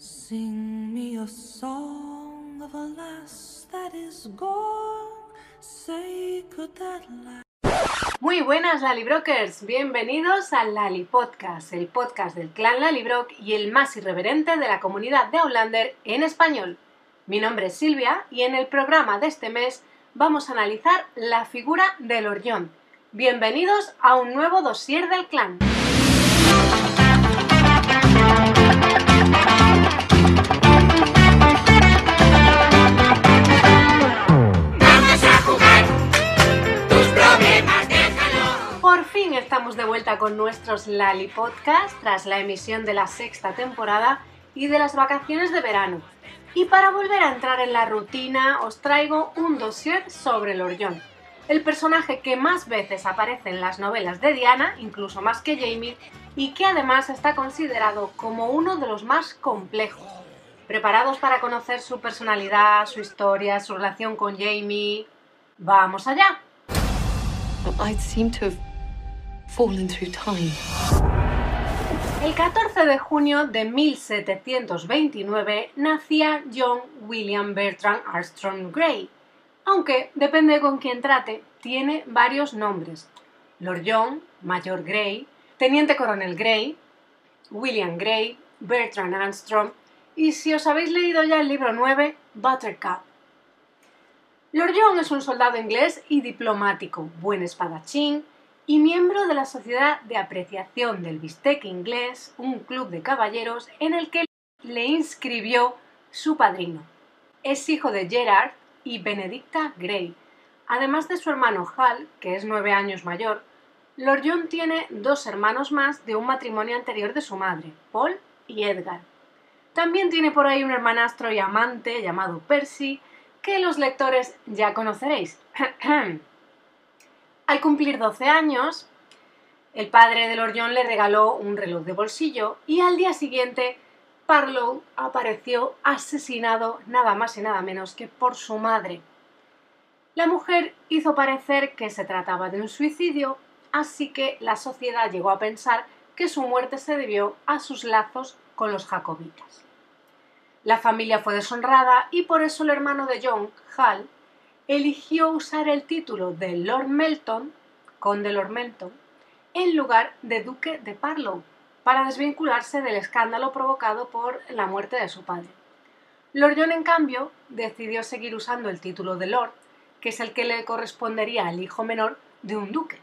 Sing me a song of a lass that is gone. Say, could that Muy buenas Lalibrokers, bienvenidos al Lali Podcast, el podcast del clan Lalibrock y el más irreverente de la comunidad de Outlander en español. Mi nombre es Silvia y en el programa de este mes vamos a analizar la figura del Orllón. Bienvenidos a un nuevo dossier del clan. Fin estamos de vuelta con nuestros Lali Podcast tras la emisión de la sexta temporada y de las vacaciones de verano. Y para volver a entrar en la rutina os traigo un dossier sobre el Orllón, el personaje que más veces aparece en las novelas de Diana, incluso más que Jamie, y que además está considerado como uno de los más complejos. ¿Preparados para conocer su personalidad, su historia, su relación con Jamie? ¡Vamos allá! I seem to have through time. El 14 de junio de 1729 nacía John William Bertrand Armstrong Gray, aunque depende con quién trate, tiene varios nombres. Lord John, Mayor Gray, Teniente Coronel Gray, William Gray, Bertrand Armstrong y si os habéis leído ya el libro 9, Buttercup. Lord John es un soldado inglés y diplomático, buen espadachín y miembro de la Sociedad de Apreciación del Bistec Inglés, un club de caballeros en el que le inscribió su padrino. Es hijo de Gerard y Benedicta Grey. Además de su hermano Hal, que es nueve años mayor, Lord John tiene dos hermanos más de un matrimonio anterior de su madre, Paul y Edgar. También tiene por ahí un hermanastro y amante llamado Percy, que los lectores ya conoceréis. Al cumplir 12 años, el padre de Lord John le regaló un reloj de bolsillo y al día siguiente Parlow apareció asesinado nada más y nada menos que por su madre. La mujer hizo parecer que se trataba de un suicidio, así que la sociedad llegó a pensar que su muerte se debió a sus lazos con los jacobitas. La familia fue deshonrada y por eso el hermano de John, Hal, eligió usar el título de Lord Melton, conde Lord Melton, en lugar de duque de Parlow, para desvincularse del escándalo provocado por la muerte de su padre. Lord John, en cambio, decidió seguir usando el título de Lord, que es el que le correspondería al hijo menor de un duque.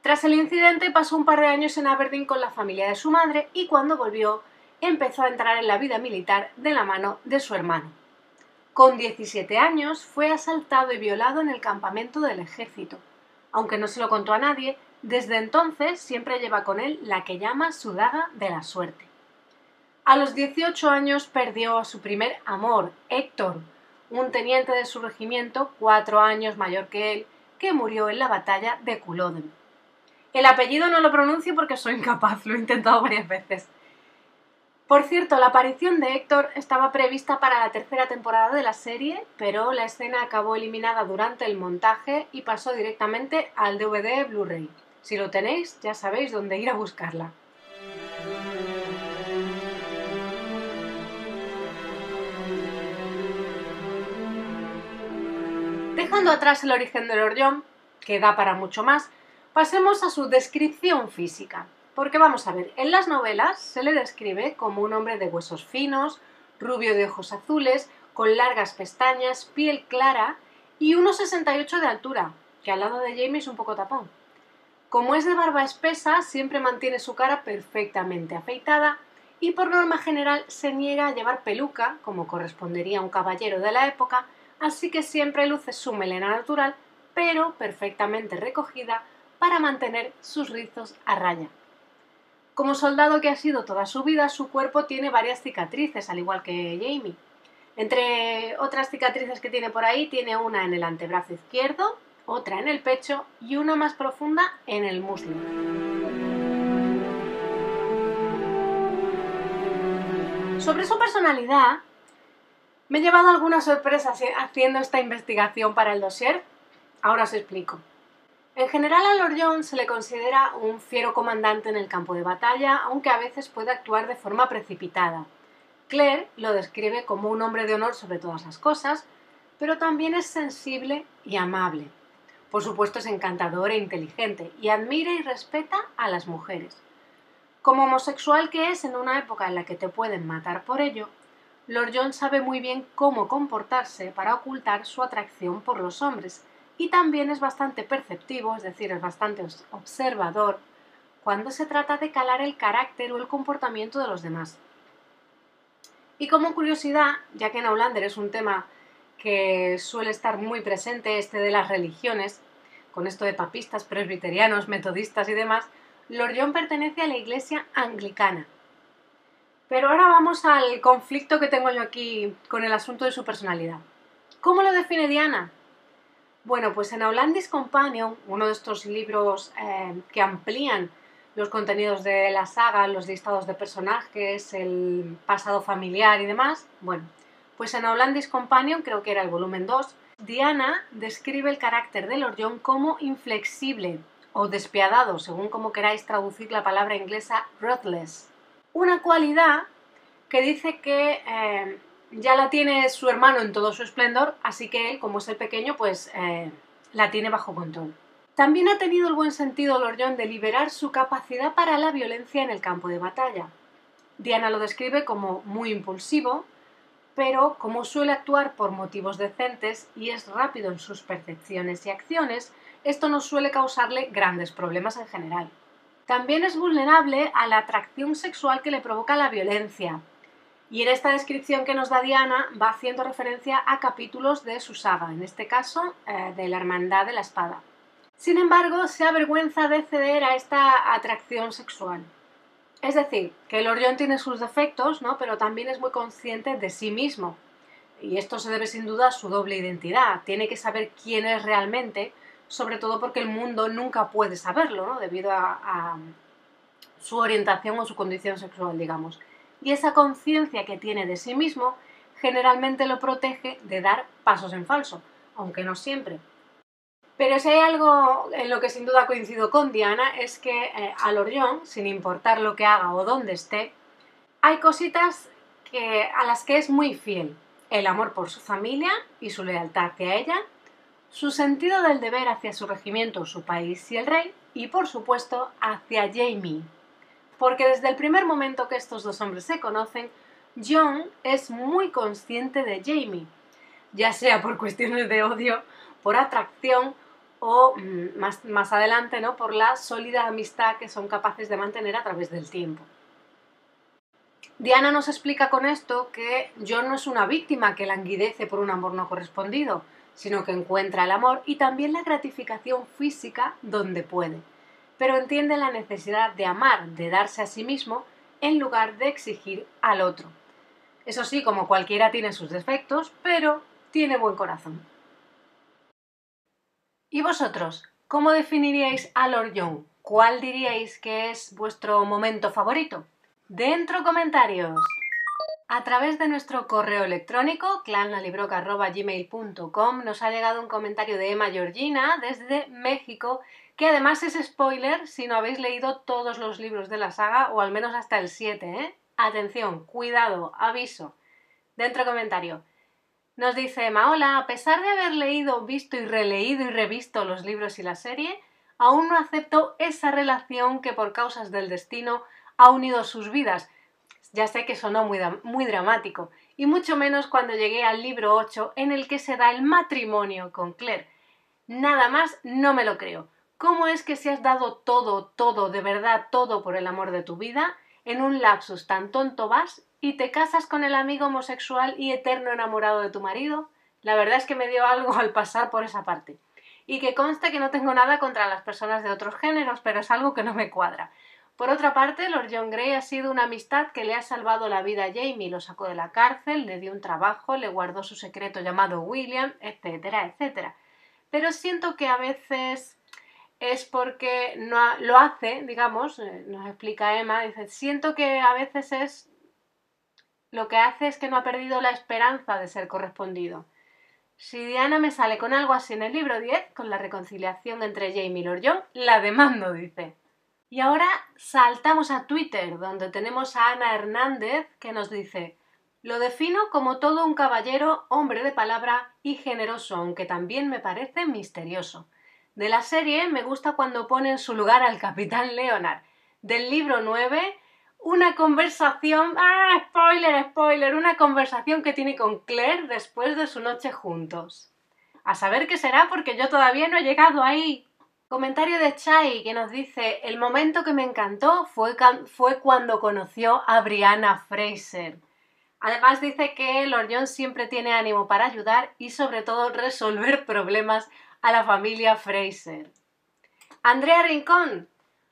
Tras el incidente pasó un par de años en Aberdeen con la familia de su madre y cuando volvió empezó a entrar en la vida militar de la mano de su hermano. Con 17 años fue asaltado y violado en el campamento del ejército. Aunque no se lo contó a nadie, desde entonces siempre lleva con él la que llama su daga de la suerte. A los 18 años perdió a su primer amor, Héctor, un teniente de su regimiento cuatro años mayor que él, que murió en la batalla de Culloden. El apellido no lo pronuncio porque soy incapaz, lo he intentado varias veces. Por cierto, la aparición de Héctor estaba prevista para la tercera temporada de la serie, pero la escena acabó eliminada durante el montaje y pasó directamente al DVD Blu-ray. Si lo tenéis, ya sabéis dónde ir a buscarla. Dejando atrás el origen del Orllón, que da para mucho más, pasemos a su descripción física. Porque vamos a ver, en las novelas se le describe como un hombre de huesos finos, rubio de ojos azules, con largas pestañas, piel clara y 1,68 de altura, que al lado de Jamie es un poco tapón. Como es de barba espesa, siempre mantiene su cara perfectamente afeitada y por norma general se niega a llevar peluca, como correspondería a un caballero de la época, así que siempre luce su melena natural, pero perfectamente recogida para mantener sus rizos a raya. Como soldado que ha sido toda su vida, su cuerpo tiene varias cicatrices, al igual que Jamie. Entre otras cicatrices que tiene por ahí, tiene una en el antebrazo izquierdo, otra en el pecho y una más profunda en el muslo. Sobre su personalidad, me he llevado algunas sorpresas haciendo esta investigación para el dossier. Ahora os explico. En general a Lord John se le considera un fiero comandante en el campo de batalla, aunque a veces puede actuar de forma precipitada. Claire lo describe como un hombre de honor sobre todas las cosas, pero también es sensible y amable. Por supuesto es encantador e inteligente y admira y respeta a las mujeres. Como homosexual que es en una época en la que te pueden matar por ello, Lord John sabe muy bien cómo comportarse para ocultar su atracción por los hombres y también es bastante perceptivo, es decir, es bastante observador cuando se trata de calar el carácter o el comportamiento de los demás. Y como curiosidad, ya que en Outlander es un tema que suele estar muy presente, este de las religiones, con esto de papistas, presbiterianos, metodistas y demás, Lord John pertenece a la iglesia anglicana. Pero ahora vamos al conflicto que tengo yo aquí con el asunto de su personalidad. ¿Cómo lo define Diana? Bueno, pues en Aulandis Companion, uno de estos libros eh, que amplían los contenidos de la saga, los listados de personajes, el pasado familiar y demás, bueno, pues en Aulandis Companion, creo que era el volumen 2, Diana describe el carácter de Lord John como inflexible o despiadado, según como queráis traducir la palabra inglesa ruthless. Una cualidad que dice que eh, ya la tiene su hermano en todo su esplendor, así que él, como es el pequeño, pues eh, la tiene bajo control. También ha tenido el buen sentido Lord John de liberar su capacidad para la violencia en el campo de batalla. Diana lo describe como muy impulsivo, pero como suele actuar por motivos decentes y es rápido en sus percepciones y acciones, esto no suele causarle grandes problemas en general. También es vulnerable a la atracción sexual que le provoca la violencia, y en esta descripción que nos da Diana va haciendo referencia a capítulos de su saga, en este caso eh, de la Hermandad de la Espada. Sin embargo, se avergüenza de ceder a esta atracción sexual. Es decir, que el Orión tiene sus defectos, ¿no? pero también es muy consciente de sí mismo. Y esto se debe sin duda a su doble identidad. Tiene que saber quién es realmente, sobre todo porque el mundo nunca puede saberlo, ¿no? debido a su orientación o su condición sexual, digamos y esa conciencia que tiene de sí mismo generalmente lo protege de dar pasos en falso, aunque no siempre. Pero si hay algo en lo que sin duda coincido con Diana es que eh, a Lorión, sin importar lo que haga o dónde esté, hay cositas que, a las que es muy fiel. El amor por su familia y su lealtad hacia ella, su sentido del deber hacia su regimiento, su país y el rey, y por supuesto hacia Jamie, porque desde el primer momento que estos dos hombres se conocen, John es muy consciente de Jamie, ya sea por cuestiones de odio, por atracción o mm, más, más adelante ¿no? por la sólida amistad que son capaces de mantener a través del tiempo. Diana nos explica con esto que John no es una víctima que languidece por un amor no correspondido, sino que encuentra el amor y también la gratificación física donde puede pero entiende la necesidad de amar, de darse a sí mismo, en lugar de exigir al otro. Eso sí, como cualquiera tiene sus defectos, pero tiene buen corazón. ¿Y vosotros? ¿Cómo definiríais a Lord Young? ¿Cuál diríais que es vuestro momento favorito? Dentro comentarios. A través de nuestro correo electrónico clanlalibroca.gmail.com nos ha llegado un comentario de Emma Georgina desde México que además es spoiler si no habéis leído todos los libros de la saga, o al menos hasta el 7, ¿eh? Atención, cuidado, aviso. Dentro comentario. Nos dice Emma, hola, a pesar de haber leído, visto y releído y revisto los libros y la serie, aún no acepto esa relación que por causas del destino ha unido sus vidas. Ya sé que sonó muy, muy dramático, y mucho menos cuando llegué al libro 8 en el que se da el matrimonio con Claire. Nada más no me lo creo. ¿Cómo es que si has dado todo, todo, de verdad todo por el amor de tu vida, en un lapsus tan tonto vas y te casas con el amigo homosexual y eterno enamorado de tu marido? La verdad es que me dio algo al pasar por esa parte. Y que conste que no tengo nada contra las personas de otros géneros, pero es algo que no me cuadra. Por otra parte, Lord John Grey ha sido una amistad que le ha salvado la vida a Jamie, lo sacó de la cárcel, le dio un trabajo, le guardó su secreto llamado William, etcétera, etcétera. Pero siento que a veces es porque no lo hace, digamos, eh, nos explica Emma, dice, siento que a veces es lo que hace es que no ha perdido la esperanza de ser correspondido. Si Diana me sale con algo así en el libro 10, con la reconciliación entre Jamie y Lord John, la demando, dice. Y ahora saltamos a Twitter, donde tenemos a Ana Hernández que nos dice Lo defino como todo un caballero, hombre de palabra y generoso, aunque también me parece misterioso. De la serie me gusta cuando pone en su lugar al capitán Leonard. Del libro 9, una conversación... ¡Ah! Spoiler, spoiler. Una conversación que tiene con Claire después de su noche juntos. A saber qué será porque yo todavía no he llegado ahí. Comentario de Chai que nos dice, el momento que me encantó fue, fue cuando conoció a Brianna Fraser. Además dice que Lord John siempre tiene ánimo para ayudar y sobre todo resolver problemas a la familia Fraser. Andrea Rincón.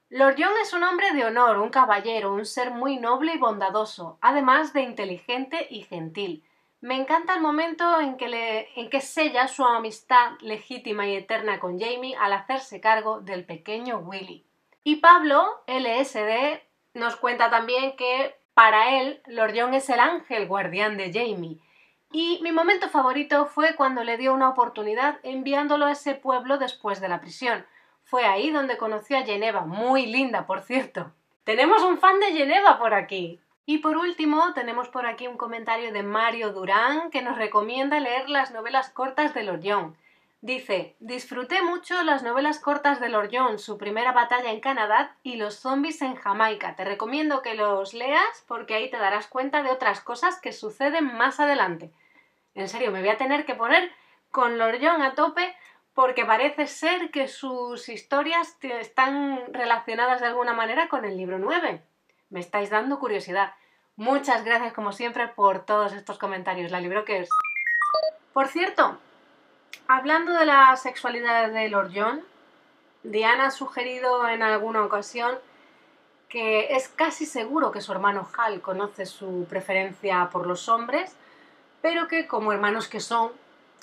Lord John es un hombre de honor, un caballero, un ser muy noble y bondadoso, además de inteligente y gentil. Me encanta el momento en que, le, en que sella su amistad legítima y eterna con Jamie al hacerse cargo del pequeño Willy. Y Pablo, LSD, nos cuenta también que para él Lord John es el ángel guardián de Jamie. Y mi momento favorito fue cuando le dio una oportunidad enviándolo a ese pueblo después de la prisión. Fue ahí donde conoció a Geneva, muy linda, por cierto. Tenemos un fan de Geneva por aquí. Y por último, tenemos por aquí un comentario de Mario Durán que nos recomienda leer las novelas cortas de Lord. Dice, disfruté mucho las novelas cortas de Lord John, su primera batalla en Canadá y los zombies en Jamaica. Te recomiendo que los leas porque ahí te darás cuenta de otras cosas que suceden más adelante. En serio, me voy a tener que poner con Lord John a tope porque parece ser que sus historias están relacionadas de alguna manera con el libro 9. Me estáis dando curiosidad. Muchas gracias, como siempre, por todos estos comentarios. La libro que es. Por cierto, hablando de la sexualidad de Lord John, Diana ha sugerido en alguna ocasión que es casi seguro que su hermano Hal conoce su preferencia por los hombres, pero que como hermanos que son,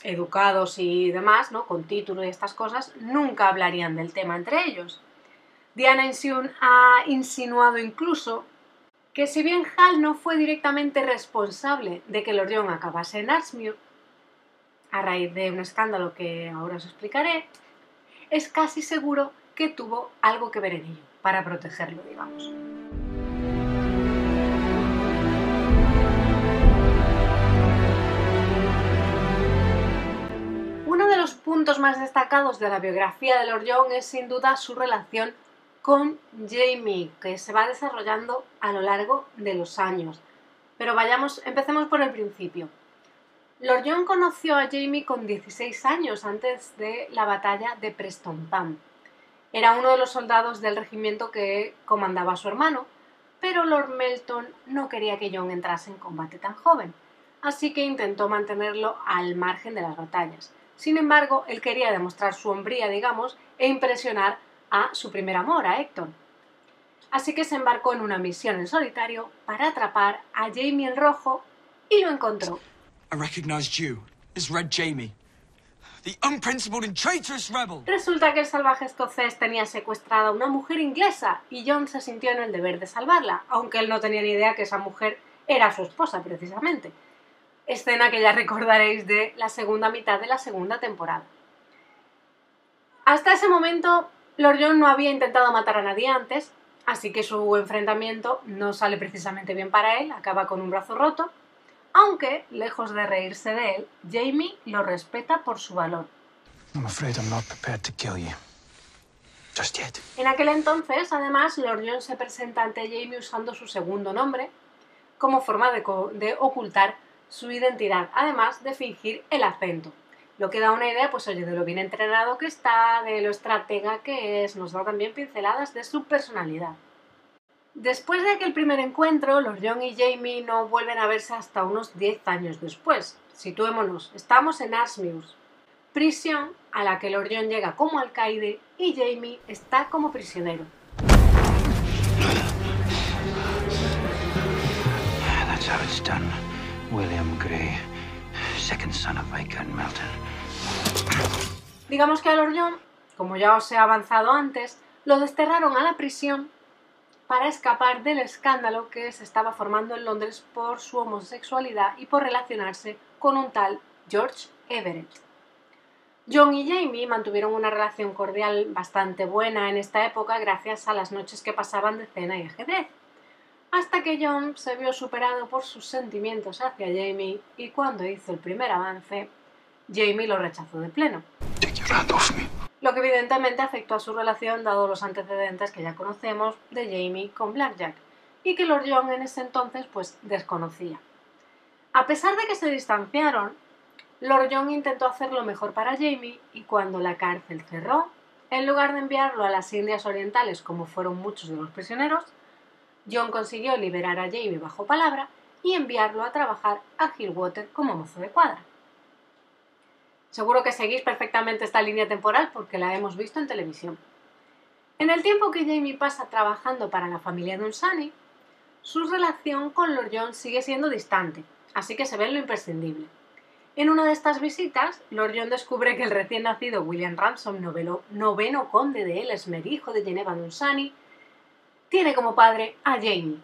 educados y demás, ¿no? con título y estas cosas, nunca hablarían del tema entre ellos. Diana Insiun ha insinuado incluso que si bien Hal no fue directamente responsable de que Lord John acabase en Ashmere, a raíz de un escándalo que ahora os explicaré, es casi seguro que tuvo algo que ver en ello, para protegerlo, digamos. Uno de los puntos más destacados de la biografía de Lord John es sin duda su relación con Jamie, que se va desarrollando a lo largo de los años. Pero vayamos, empecemos por el principio. Lord John conoció a Jamie con 16 años antes de la batalla de Preston Pam. Era uno de los soldados del regimiento que comandaba su hermano, pero Lord Melton no quería que John entrase en combate tan joven, así que intentó mantenerlo al margen de las batallas. Sin embargo, él quería demostrar su hombría, digamos, e impresionar a su primer amor, a Héctor. Así que se embarcó en una misión en solitario para atrapar a Jamie el Rojo y lo encontró. Resulta que el salvaje escocés tenía secuestrada a una mujer inglesa y John se sintió en el deber de salvarla, aunque él no tenía ni idea que esa mujer era su esposa precisamente. Escena que ya recordaréis de la segunda mitad de la segunda temporada. Hasta ese momento Lord John no había intentado matar a nadie antes, así que su enfrentamiento no sale precisamente bien para él, acaba con un brazo roto, aunque, lejos de reírse de él, Jamie lo respeta por su valor. En aquel entonces, además, Lord John se presenta ante Jamie usando su segundo nombre como forma de, de ocultar su identidad, además de fingir el acento lo que da una idea, pues oye, de lo bien entrenado que está, de lo estratega que es, nos da también pinceladas de su personalidad. Después de aquel primer encuentro, los John y Jamie no vuelven a verse hasta unos 10 años después. Situémonos, estamos en Ashmere, prisión a la que Lord John llega como alcaide y Jamie está como prisionero. That's how it's done. William Gray, second son of Viscount Melton. Digamos que a Lord John, como ya os he avanzado antes, lo desterraron a la prisión para escapar del escándalo que se estaba formando en Londres por su homosexualidad y por relacionarse con un tal George Everett. John y Jamie mantuvieron una relación cordial bastante buena en esta época gracias a las noches que pasaban de cena y ajedrez, hasta que John se vio superado por sus sentimientos hacia Jamie y cuando hizo el primer avance, Jamie lo rechazó de pleno. Lo que evidentemente afectó a su relación dado los antecedentes que ya conocemos de Jamie con Blackjack y que Lord John en ese entonces pues desconocía. A pesar de que se distanciaron, Lord John intentó hacer lo mejor para Jamie y cuando la cárcel cerró, en lugar de enviarlo a las Indias Orientales como fueron muchos de los prisioneros, John consiguió liberar a Jamie bajo palabra y enviarlo a trabajar a Hillwater como mozo de cuadra. Seguro que seguís perfectamente esta línea temporal porque la hemos visto en televisión. En el tiempo que Jamie pasa trabajando para la familia de Unsani, su relación con Lord John sigue siendo distante, así que se ve lo imprescindible. En una de estas visitas, Lord John descubre que el recién nacido William Ransom, noveno conde de Ellesmere, hijo de Geneva de Unsani, tiene como padre a Jamie.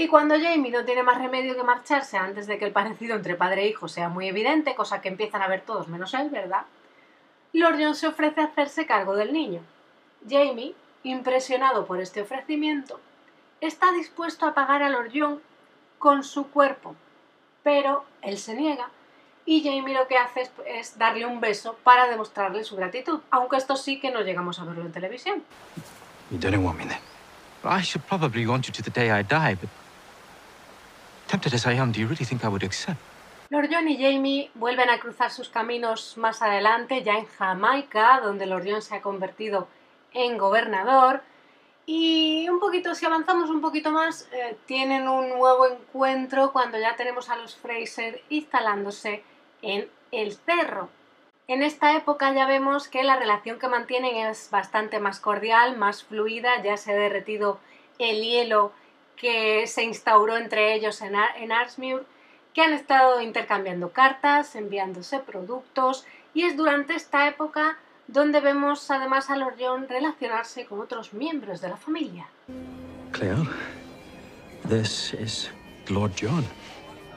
Y cuando Jamie no tiene más remedio que marcharse antes de que el parecido entre padre e hijo sea muy evidente, cosa que empiezan a ver todos menos él, ¿verdad? Lord John se ofrece a hacerse cargo del niño. Jamie, impresionado por este ofrecimiento, está dispuesto a pagar a Lord John con su cuerpo, pero él se niega y Jamie lo que hace es, darle un beso para demostrarle su gratitud, aunque esto sí que no llegamos a verlo en televisión. You didn't want me then. I should probably want you to the day I die, but tempted? Lord John y Jamie vuelven a cruzar sus caminos más adelante, ya en Jamaica, donde Lord John se ha convertido en gobernador, y un poquito, si avanzamos un poquito más, eh, tienen un nuevo encuentro cuando ya tenemos a los Fraser instalándose en el cerro. En esta época ya vemos que la relación que mantienen es bastante más cordial, más fluida, ya se ha derretido el hielo que se instauró entre ellos en, en Arsmuir, que han estado intercambiando cartas, enviándose productos, y es durante esta época donde vemos además a Lord John relacionarse con otros miembros de la familia. Claire, this is Lord John.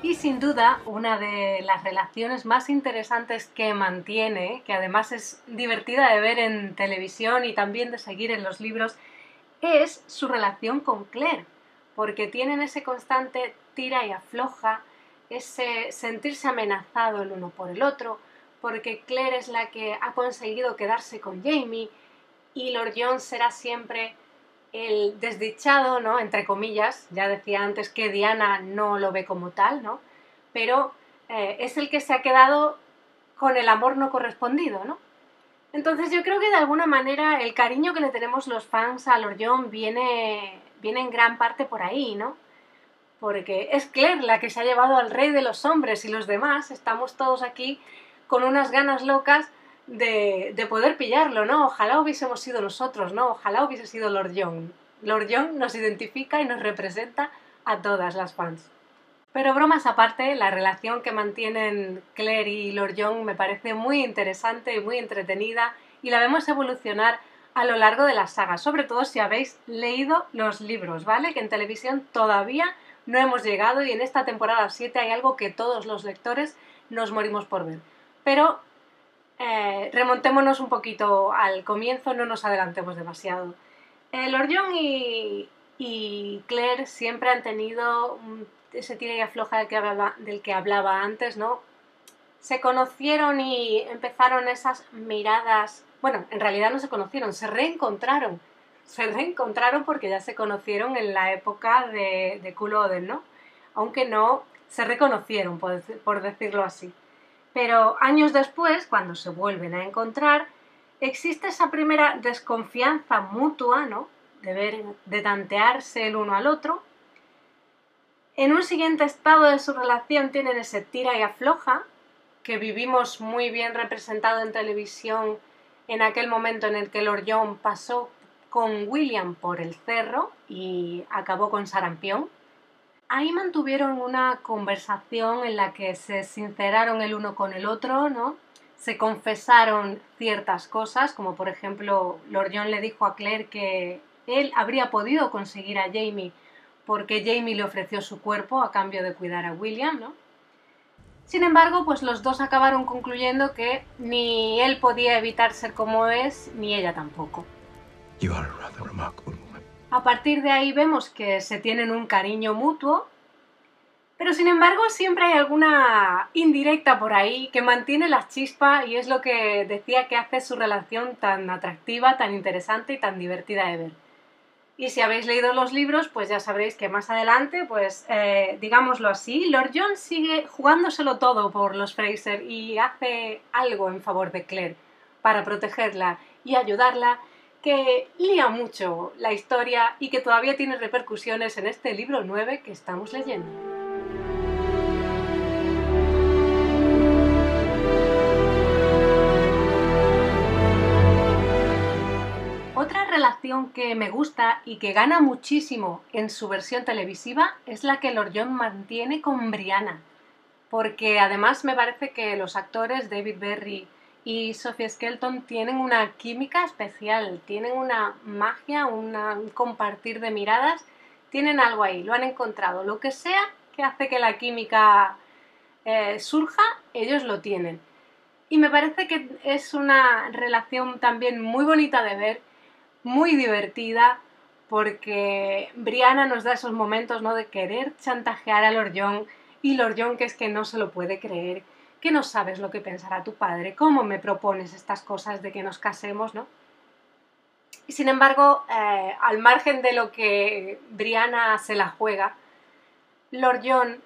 Y sin duda, una de las relaciones más interesantes que mantiene, que además es divertida de ver en televisión y también de seguir en los libros, es su relación con Claire, porque tienen ese constante tira y afloja, ese sentirse amenazado el uno por el otro, porque Claire es la que ha conseguido quedarse con Jamie y Lord John será siempre el desdichado, ¿no? Entre comillas, ya decía antes que Diana no lo ve como tal, ¿no? Pero eh, es el que se ha quedado con el amor no correspondido, ¿no? Entonces yo creo que de alguna manera el cariño que le tenemos los fans a Lord John viene, viene en gran parte por ahí, ¿no? Porque es Claire la que se ha llevado al rey de los hombres y los demás estamos todos aquí con unas ganas locas de, poder pillarlo, ¿no? Ojalá hubiésemos sido nosotros, ¿no? Ojalá hubiese sido Lord Young. Lord Young nos identifica y nos representa a todas las fans. Pero bromas aparte, la relación que mantienen Claire y Lord Young me parece muy interesante y muy entretenida y la vemos evolucionar a lo largo de la saga, sobre todo si habéis leído los libros, ¿vale? Que en televisión todavía no hemos llegado y en esta temporada 7 hay algo que todos los lectores nos morimos por ver. Pero eh, remontémonos un poquito al comienzo, no nos adelantemos demasiado. Eh, Lord John y, Claire siempre han tenido ese tira y afloja del que, hablaba, del que hablaba antes, ¿no? Se conocieron y empezaron esas miradas. Bueno, en realidad no se conocieron, se reencontraron. Se reencontraron porque ya se conocieron en la época de, de ¿no? Aunque no se reconocieron, por decirlo así. Pero años después, cuando se vuelven a encontrar, existe esa primera desconfianza mutua, ¿no? De, ver, de tantearse el uno al otro. En un siguiente estado de su relación tienen ese tira y afloja, que vivimos muy bien representado en televisión en aquel momento en el que Lord John pasó con William por el cerro y acabó con sarampión ahí mantuvieron una conversación en la que se sinceraron el uno con el otro, ¿no? Se confesaron ciertas cosas, como por ejemplo, Lord John le dijo a Claire que él habría podido conseguir a Jamie porque Jamie le ofreció su cuerpo a cambio de cuidar a William, ¿no? Sin embargo, pues los dos acabaron concluyendo que ni él podía evitar ser como es, ni ella tampoco. You are a rather remarkable woman. A partir de ahí vemos que se tienen un cariño mutuo, pero sin embargo siempre hay alguna indirecta por ahí que mantiene la chispa y es lo que decía que hace su relación tan atractiva, tan interesante y tan divertida de ver. Y si habéis leído los libros, pues ya sabréis que más adelante, pues eh, digámoslo así, Lord John sigue jugándoselo todo por los Fraser y hace algo en favor de Claire para protegerla y ayudarla, que lía mucho la historia y que todavía tiene repercusiones en este libro 9 que estamos leyendo. Relación que me gusta y que gana muchísimo en su versión televisiva es la que Lord John mantiene con Brianna, porque además me parece que los actores David Berry y Sophie Skelton tienen una química especial, tienen una magia, un compartir de miradas, tienen algo ahí, lo han encontrado. Lo que sea que hace que la química eh, surja, ellos lo tienen. Y me parece que es una relación también muy bonita de ver, muy divertida, porque Brianna nos da esos momentos ¿no? de querer chantajear a Lord John y Lord John que es que no se lo puede creer, que no sabes lo que pensará tu padre, cómo me propones estas cosas de que nos casemos, ¿no? Y sin embargo, eh, al margen de lo que Brianna se la juega, Lord John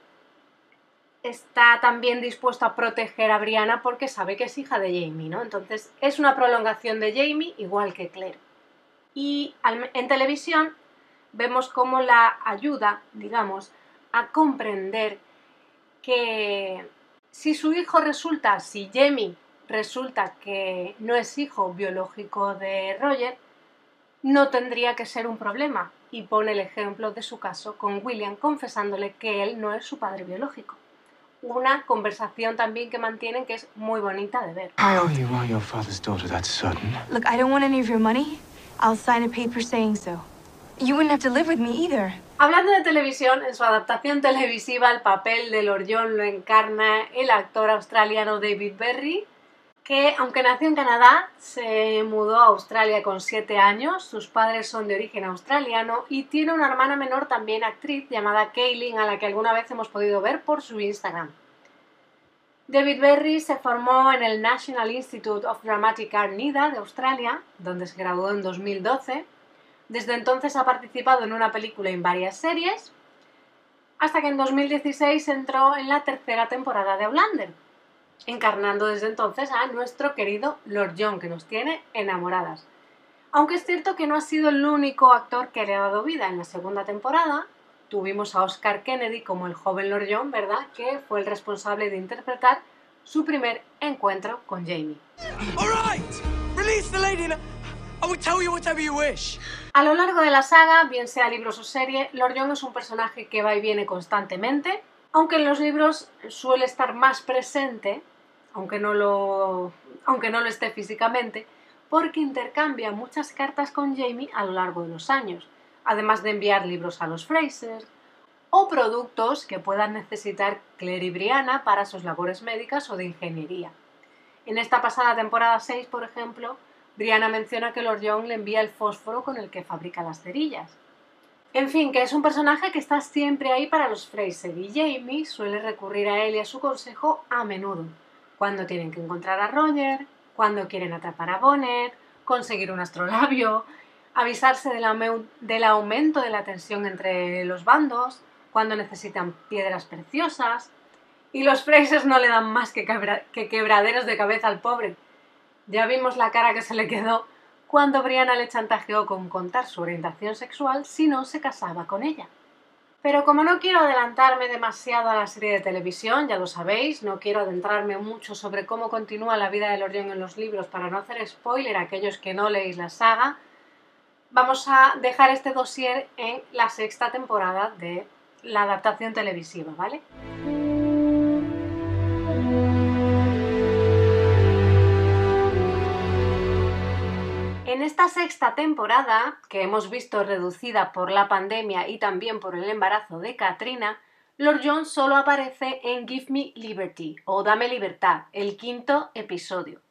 está también dispuesto a proteger a Brianna porque sabe que es hija de Jamie, ¿no? Entonces es una prolongación de Jamie igual que Claire. Y en televisión vemos cómo la ayuda, digamos, a comprender que si su hijo resulta, si Jamie resulta que no es hijo biológico de Roger, no tendría que ser un problema. Y pone el ejemplo de su caso con William confesándole que él no es su padre biológico. Una conversación también que mantienen que es muy bonita de ver. Why are you are your father's daughter that sudden? Look, I don't want any of your money. I'll sign a paper saying so. You wouldn't have to live with me either. Hablando de televisión, en su adaptación televisiva el papel de Lord John lo encarna el actor australiano David Berry, que aunque nació en Canadá, se mudó a Australia con 7 años, sus padres son de origen australiano y tiene una hermana menor también actriz llamada Kaylin, a la que alguna vez hemos podido ver por su Instagram. David Berry se formó en el National Institute of Dramatic Art NIDA de Australia, donde se graduó en 2012. Desde entonces ha participado en una película y en varias series, hasta que en 2016 entró en la tercera temporada de Outlander, encarnando desde entonces a nuestro querido Lord John, que nos tiene enamoradas. Aunque es cierto que no ha sido el único actor que le ha dado vida en la segunda temporada, tuvimos a Oscar Kennedy como el joven Lord John, ¿verdad? Que fue el responsable de interpretar su primer encuentro con Jamie. A lo largo de la saga, bien sea libros o serie, Lord John es un personaje que va y viene constantemente, aunque en los libros suele estar más presente, aunque no lo, aunque no lo esté físicamente, porque intercambia muchas cartas con Jamie a lo largo de los años, además de enviar libros a los Fraser o productos que puedan necesitar Claire y Brianna para sus labores médicas o de ingeniería. En esta pasada temporada 6, por ejemplo, Brianna menciona que Lord John le envía el fósforo con el que fabrica las cerillas. En fin, que es un personaje que está siempre ahí para los Fraser y Jamie suele recurrir a él y a su consejo a menudo, cuando tienen que encontrar a Roger, cuando quieren atrapar a Bonner, conseguir un astrolabio, avisarse del, aume- del aumento de la tensión entre los bandos, cuando necesitan piedras preciosas, y los Frasers no le dan más que, quebra- que quebraderos de cabeza al pobre. Ya vimos la cara que se le quedó cuando Brianna le chantajeó con contar su orientación sexual si no se casaba con ella. Pero como no quiero adelantarme demasiado a la serie de televisión, ya lo sabéis, no quiero adentrarme mucho sobre cómo continúa la vida de Lord John en los libros para no hacer spoiler a aquellos que no leéis la saga, vamos a dejar este dossier en la sexta temporada de la adaptación televisiva, ¿vale? En esta sexta temporada, que hemos visto reducida por la pandemia y también por el embarazo de Katrina, Lord John solo aparece en Give Me Liberty o Dame Libertad, el quinto episodio.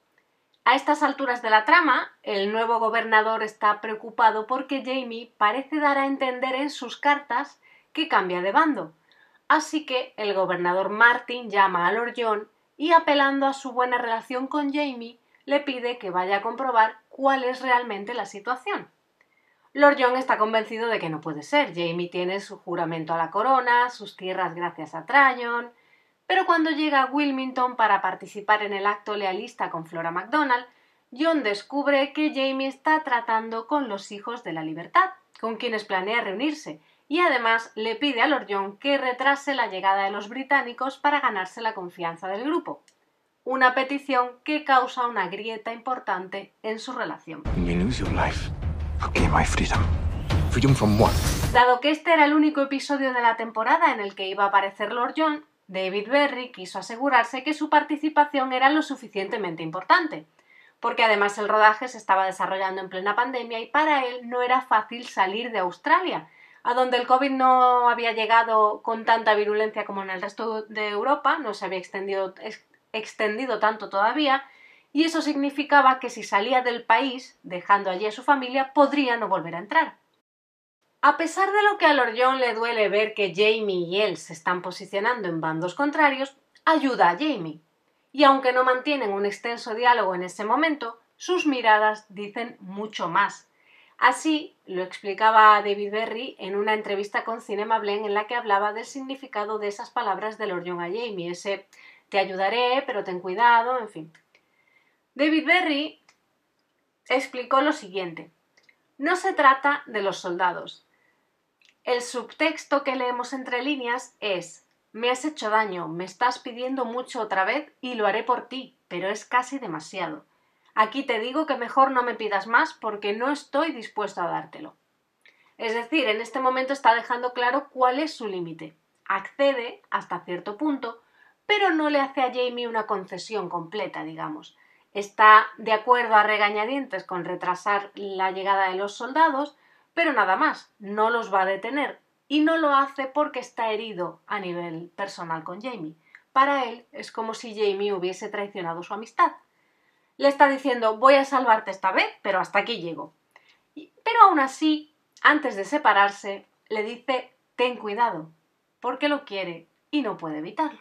A estas alturas de la trama, el nuevo gobernador está preocupado porque Jamie parece dar a entender en sus cartas que cambia de bando. Así que el gobernador Martin llama a Lord John y apelando a su buena relación con Jamie, le pide que vaya a comprobar cuál es realmente la situación. Lord John está convencido de que no puede ser. Jamie tiene su juramento a la corona, sus tierras gracias a Tryon. Pero cuando llega a Wilmington para participar en el acto lealista con Flora MacDonald, John descubre que Jamie está tratando con los hijos de la libertad, con quienes planea reunirse, y además le pide a Lord John que retrase la llegada de los británicos para ganarse la confianza del grupo. Una petición que causa una grieta importante en su relación. Dado que este era el único episodio de la temporada en el que iba a aparecer Lord John, David Berry quiso asegurarse que su participación era lo suficientemente importante, porque además el rodaje se estaba desarrollando en plena pandemia y para él no era fácil salir de Australia, a donde el COVID no había llegado con tanta virulencia como en el resto de Europa, no se había extendido, extendido tanto todavía, y eso significaba que si salía del país, dejando allí a su familia, podría no volver a entrar. A pesar de lo que a Lord le duele ver que Jamie y él se están posicionando en bandos contrarios, ayuda a Jamie. Y aunque no mantienen un extenso diálogo en ese momento, sus miradas dicen mucho más. Así lo explicaba David Berry en una entrevista con Cinema Blend en la que hablaba del significado de esas palabras de Lord a Jamie, ese te ayudaré, pero ten cuidado, en fin. David Berry explicó lo siguiente. No se trata de los soldados. El subtexto que leemos entre líneas es me has hecho daño, me estás pidiendo mucho otra vez y lo haré por ti, pero es casi demasiado. Aquí te digo que mejor no me pidas más porque no estoy dispuesto a dártelo. Es decir, en este momento está dejando claro cuál es su límite. Accede hasta cierto punto, pero no le hace a Jamie una concesión completa, digamos está de acuerdo a regañadientes con retrasar la llegada de los soldados, pero nada más, no los va a detener y no lo hace porque está herido a nivel personal con Jamie. Para él es como si Jamie hubiese traicionado su amistad. Le está diciendo voy a salvarte esta vez, pero hasta aquí llego. Pero aún así, antes de separarse, le dice ten cuidado, porque lo quiere y no puede evitarlo.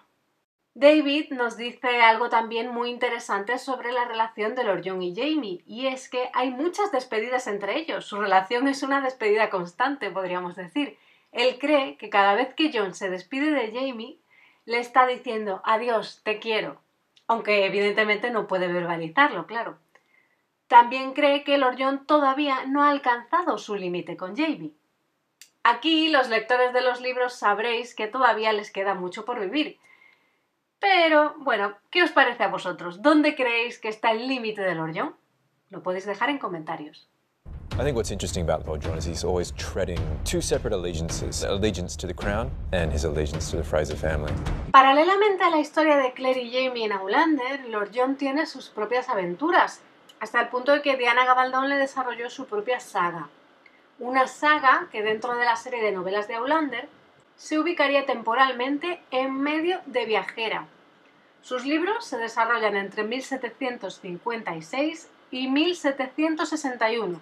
David nos dice algo también muy interesante sobre la relación de Lord John y Jamie, y es que hay muchas despedidas entre ellos. Su relación es una despedida constante, podríamos decir. Él cree que cada vez que John se despide de Jamie, le está diciendo adiós, te quiero, aunque evidentemente no puede verbalizarlo, claro. También cree que Lord John todavía no ha alcanzado su límite con Jamie. Aquí los lectores de los libros sabréis que todavía les queda mucho por vivir, pero, bueno, ¿qué os parece a vosotros? ¿Dónde creéis que está el límite de Lord John? Lo podéis dejar en comentarios. I think what's interesting about Lord John is he's always treading two separate allegiances, allegiance to the crown and his allegiance to the Fraser family. Paralelamente a la historia de Claire y Jamie en Aulander, Lord John tiene sus propias aventuras, hasta el punto de que Diana Gabaldón le desarrolló su propia saga. Una saga que dentro de la serie de novelas de Aulander se ubicaría temporalmente en medio de Viajera. Sus libros se desarrollan entre 1756 y 1761,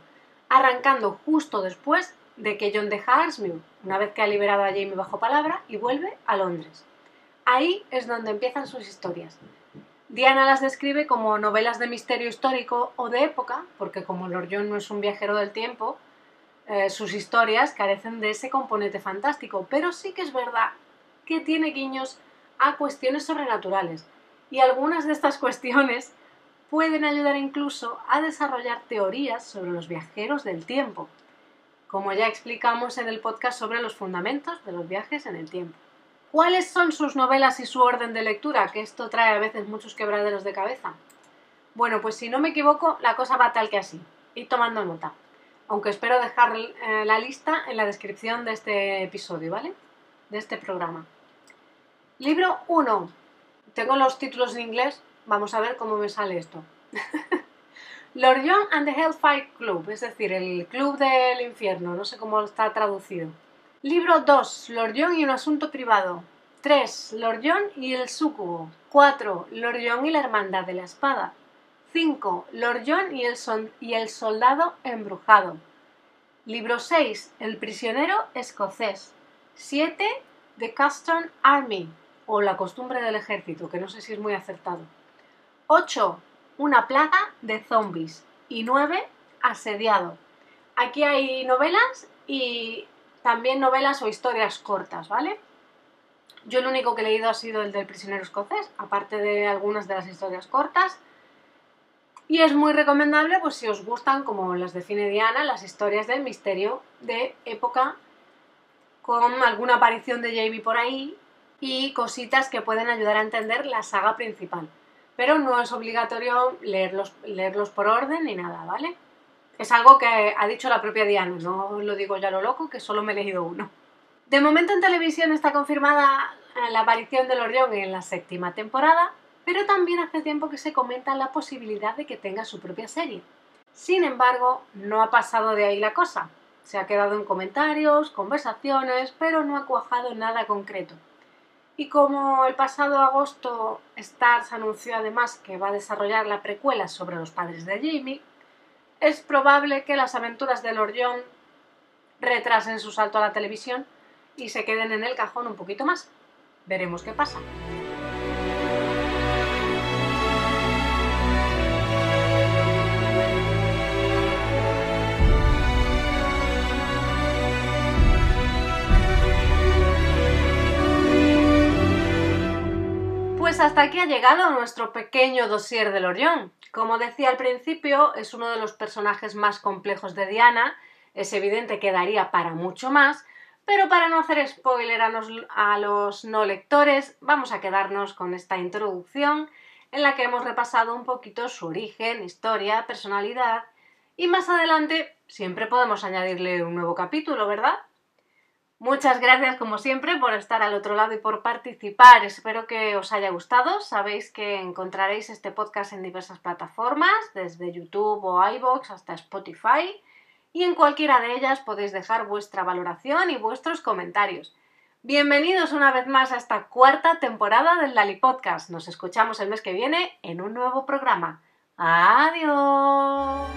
arrancando justo después de que John deja Arsmew, una vez que ha liberado a Jamie bajo palabra, y vuelve a Londres. Ahí es donde empiezan sus historias. Diana las describe como novelas de misterio histórico o de época, porque como Lord John no es un viajero del tiempo, eh, sus historias carecen de ese componente fantástico, pero sí que es verdad que tiene guiños a cuestiones sobrenaturales. Y algunas de estas cuestiones pueden ayudar incluso a desarrollar teorías sobre los viajeros del tiempo, como ya explicamos en el podcast sobre los fundamentos de los viajes en el tiempo. ¿Cuáles son sus novelas y su orden de lectura? Que esto trae a veces muchos quebraderos de cabeza. Bueno, pues si no me equivoco, la cosa va tal que así. Y tomando nota aunque espero dejar eh, la lista en la descripción de este episodio, ¿vale? De este programa. Libro 1. Tengo los títulos en inglés, vamos a ver cómo me sale esto. Lord John and the Hellfire Club, es decir, el Club del Infierno, no sé cómo está traducido. Libro 2. Lord John y un asunto privado. 3. Lord John y el súcubo. 4. Lord John y la hermandad de la espada. 5. Lord John y el, soldado embrujado. Libro 6. El prisionero escocés. 7. The Custom Army o la costumbre del ejército, que no sé si es muy acertado. 8. Una plaga de zombies. Y 9. Asediado. Aquí hay novelas y también novelas o historias cortas, ¿vale? Yo el único que he leído ha sido el del prisionero escocés, aparte de algunas de las historias cortas. Y es muy recomendable, pues si os gustan, como las define Diana, las historias de misterio de época con alguna aparición de Jamie por ahí y cositas que pueden ayudar a entender la saga principal. Pero no es obligatorio leerlos, leerlos por orden ni nada, ¿vale? Es algo que ha dicho la propia Diana, no lo digo ya lo loco, que solo me he leído uno. De momento en televisión está confirmada eh, la aparición de Lord John en la séptima temporada, pero también hace tiempo que se comenta la posibilidad de que tenga su propia serie. Sin embargo, no ha pasado de ahí la cosa. Se ha quedado en comentarios, conversaciones, pero no ha cuajado nada concreto. Y como el pasado agosto Stars anunció además que va a desarrollar la precuela sobre los padres de Jamie, es probable que las aventuras de Lord John retrasen su salto a la televisión y se queden en el cajón un poquito más. Veremos qué pasa. Pues hasta aquí ha llegado nuestro pequeño dossier del Orión. Como decía al principio, es uno de los personajes más complejos de Diana. Es evidente que daría para mucho más, pero para no hacer spoiler a, a los no lectores, vamos a quedarnos con esta introducción en la que hemos repasado un poquito su origen, historia, personalidad y más adelante siempre podemos añadirle un nuevo capítulo, ¿verdad? Muchas gracias como siempre por estar al otro lado y por participar. Espero que os haya gustado. Sabéis que encontraréis este podcast en diversas plataformas, desde YouTube o iVoox hasta Spotify. Y en cualquiera de ellas podéis dejar vuestra valoración y vuestros comentarios. Bienvenidos una vez más a esta cuarta temporada del Lali Podcast. Nos escuchamos el mes que viene en un nuevo programa. Adiós.